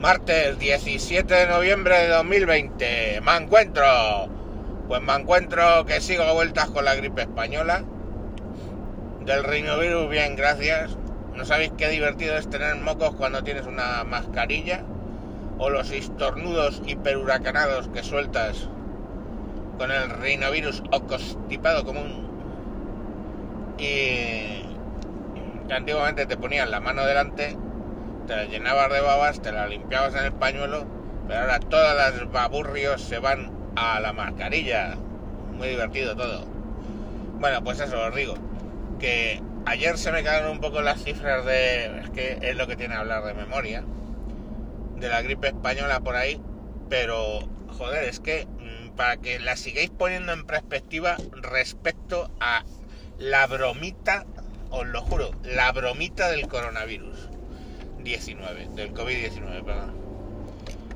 Martes 17 de noviembre de 2020. Me encuentro. Pues me encuentro que sigo a vueltas con la gripe española. Del rinovirus, bien, gracias. ¿No sabéis qué divertido es tener mocos cuando tienes una mascarilla? O los estornudos hiperhuracanados que sueltas con el rinovirus o constipado común. Y que antiguamente te ponían la mano delante te la llenabas de babas, te la limpiabas en el pañuelo, pero ahora todas las baburrios se van a la mascarilla. Muy divertido todo. Bueno, pues eso os digo, que ayer se me quedaron un poco las cifras de... es que es lo que tiene hablar de memoria, de la gripe española por ahí, pero joder, es que mm, para que la sigáis poniendo en perspectiva respecto a la bromita, os lo juro, la bromita del coronavirus. 19, del COVID-19, perdón.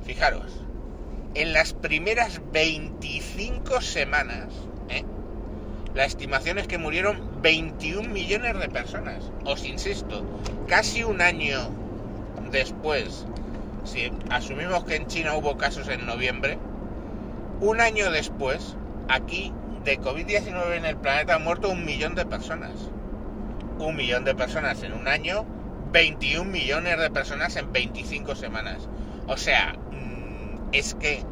Fijaros, en las primeras 25 semanas, ¿eh? la estimación es que murieron 21 millones de personas. Os insisto, casi un año después, si asumimos que en China hubo casos en noviembre, un año después, aquí de COVID-19 en el planeta han muerto un millón de personas. Un millón de personas en un año 21 millones de personas en 25 semanas. O sea, mm, es que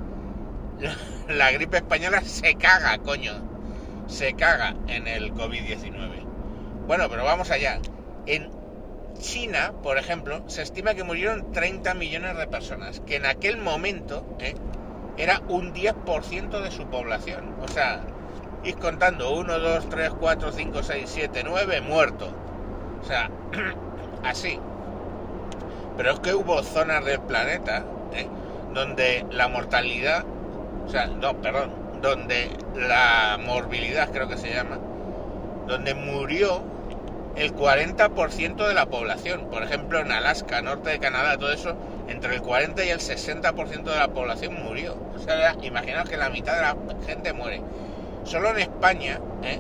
la gripe española se caga, coño. Se caga en el COVID-19. Bueno, pero vamos allá. En China, por ejemplo, se estima que murieron 30 millones de personas, que en aquel momento ¿eh? era un 10% de su población. O sea, ir contando 1, 2, 3, 4, 5, 6, 7, 9 muertos. O sea, así. Pero es que hubo zonas del planeta ¿eh? donde la mortalidad, o sea, no, perdón, donde la morbilidad creo que se llama, donde murió el 40% de la población. Por ejemplo, en Alaska, norte de Canadá, todo eso, entre el 40 y el 60% de la población murió. O sea, imaginaos que la mitad de la gente muere. Solo en España ¿eh?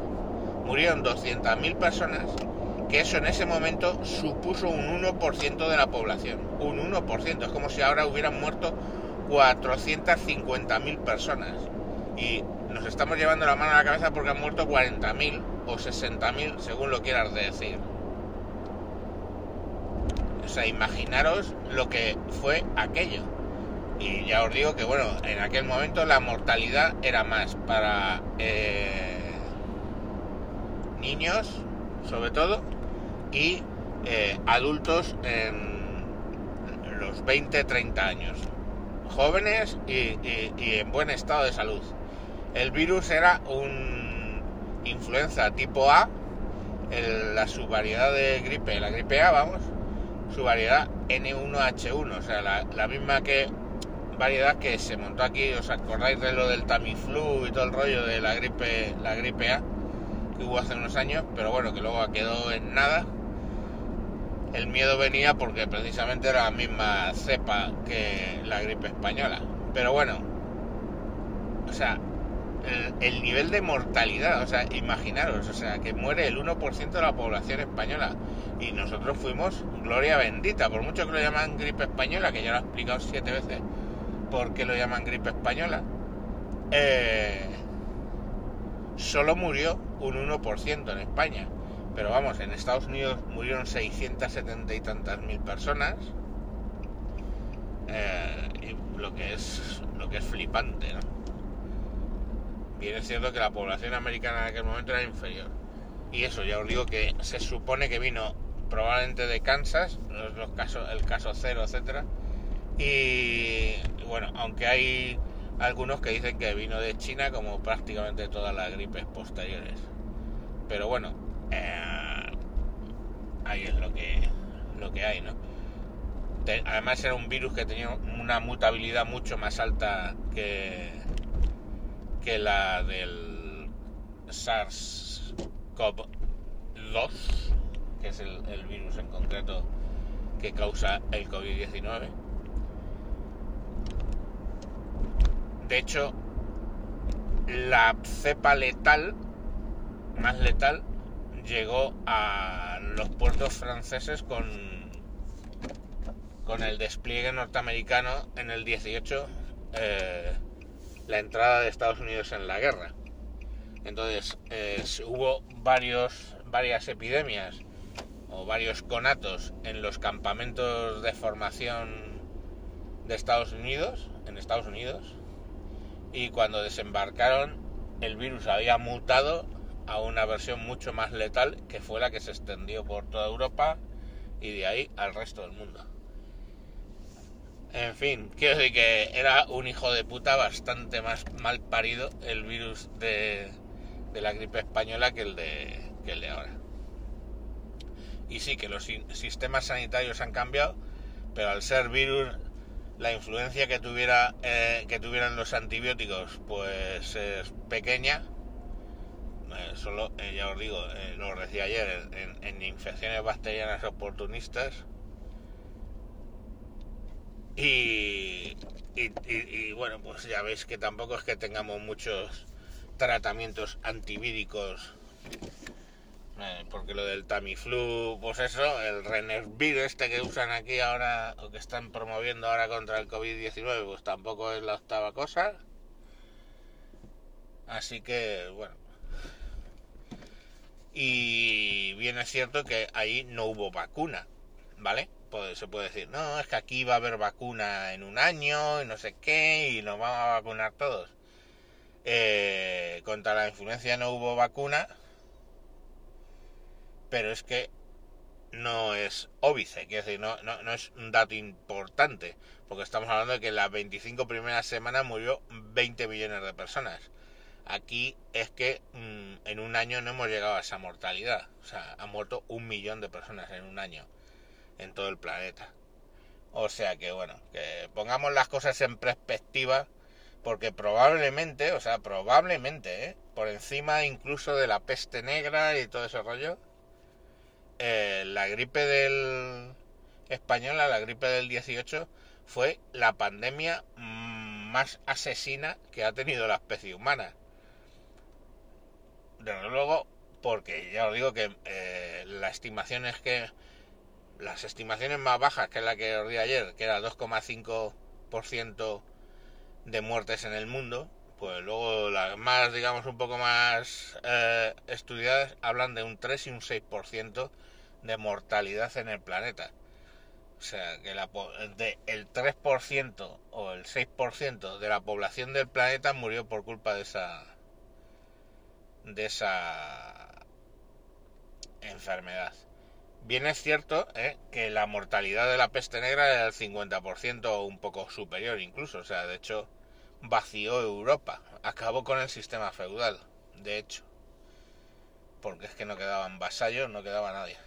murieron 200.000 personas que eso en ese momento supuso un 1% de la población. Un 1%. Es como si ahora hubieran muerto 450.000 personas. Y nos estamos llevando la mano a la cabeza porque han muerto 40.000 o 60.000, según lo quieras decir. O sea, imaginaros lo que fue aquello. Y ya os digo que, bueno, en aquel momento la mortalidad era más para eh, niños, sobre todo, y eh, adultos en los 20-30 años, jóvenes y, en buen estado de salud. El virus era un influenza tipo A, la subvariedad de gripe, la gripe A, vamos, su variedad N1H1, o sea, la, misma que variedad que se montó aquí, ¿os acordáis de lo del Tamiflu y todo el rollo de la gripe, la gripe A que hubo hace unos años, pero bueno, que luego quedó en nada el miedo venía porque precisamente era la misma cepa que la gripe española. Pero bueno, o sea, el, nivel de mortalidad, o sea, imaginaros, o sea, que muere el 1% de la población española y nosotros fuimos gloria bendita, por mucho que lo llaman gripe española, que ya lo he explicado siete veces por qué lo llaman gripe española, eh, solo murió un 1% en España. Pero vamos, en Estados Unidos murieron 670 y tantas mil personas. Eh, lo que es lo que es flipante, ¿no? Bien cierto que la población americana en aquel momento era inferior. Y eso, ya os digo que se supone que vino probablemente de Kansas, los, casos, el caso cero, etcétera. Y bueno, aunque hay algunos que dicen que vino de China, como prácticamente todas las gripes posteriores. Pero bueno, eh, ahí es lo que, lo que hay, ¿no? además era un virus que tenía una mutabilidad mucho más alta que, que la del SARS-CoV-2, que es el, el virus en concreto que causa el COVID-19. De hecho, la cepa letal, más letal, llegó a los puertos franceses con con el despliegue norteamericano en el 18 eh, la entrada de Estados Unidos en la guerra. Entonces hubo varios, varias epidemias o varios conatos en los campamentos de formación de Estados Unidos, en Estados Unidos, y cuando desembarcaron el virus había mutado a una versión mucho más letal que fue la que se extendió por toda Europa y de ahí al resto del mundo. En fin, quiero decir que era un hijo de puta bastante más mal parido el virus de, la gripe española que el de, que el de ahora. Y sí, que los sistemas sanitarios han cambiado, pero al ser virus, la influencia que, tuviera, eh, que tuvieran los antibióticos pues es pequeña. Eh, solo, eh, ya os digo, lo decía ayer, en infecciones bacterianas oportunistas y, y, bueno, pues ya veis que tampoco es que tengamos muchos tratamientos antivíricos. Eh, porque lo del Tamiflu, pues eso, el Renervir este que usan aquí ahora, o que están promoviendo ahora contra el COVID-19, pues tampoco es la octava cosa. Así que, bueno. Y bien es cierto que ahí no hubo vacuna, ¿vale? se puede decir, no, es que aquí va a haber vacuna en un año y no sé qué, y nos vamos a vacunar todos. Eh, contra la influencia no hubo vacuna, pero es que no es óbice, quiero decir, no, no, es un dato importante, porque estamos hablando de que en las 25 primeras semanas murió 20 millones de personas. Aquí es que mm, en un año no hemos llegado a esa mortalidad, o sea, han muerto un millón de personas en un año en todo el planeta. O sea que bueno, que pongamos las cosas en perspectiva, porque probablemente, o sea, probablemente, ¿eh? por encima incluso de la peste negra y todo ese rollo, eh, la gripe del española, la gripe del 18, fue la pandemia más asesina que ha tenido la especie humana. Desde luego, porque ya os digo que eh, la estimación es que las estimaciones más bajas, que la que os di ayer, que era 2,5% de muertes en el mundo, pues luego las más, digamos, un poco más eh, estudiadas hablan de un 3 y un 6% de mortalidad en el planeta. O sea, que la, de el 3% o el 6% de la población del planeta murió por culpa de esa de esa enfermedad. Bien es cierto ¿eh? que la mortalidad de la peste negra era del 50% o un poco superior incluso. O sea, de hecho, vació Europa. Acabó con el sistema feudal, de hecho. Porque es que no quedaban vasallos, no quedaba nadie.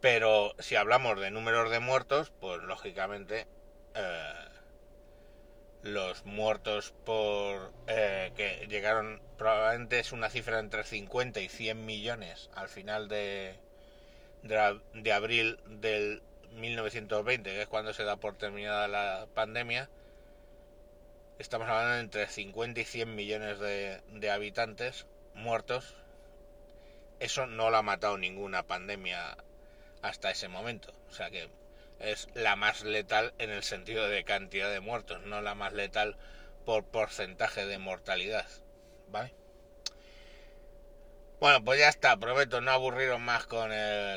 Pero si hablamos de números de muertos, pues lógicamente eh, los muertos por eh, que llegaron probablemente es una cifra entre 50 y 100 millones al final de, de, abril del 1920 que es cuando se da por terminada la pandemia. Estamos hablando de entre 50 y 100 millones de, de habitantes muertos. Eso no lo ha matado ninguna pandemia hasta ese momento. O sea que es la más letal en el sentido de cantidad de muertos, no la más letal por porcentaje de mortalidad. ¿Vale? Bueno, pues ya está, prometo no aburriros más con,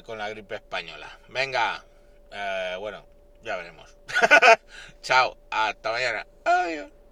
con la gripe española. Venga, eh, bueno, ya veremos. Chao, hasta mañana. Adiós.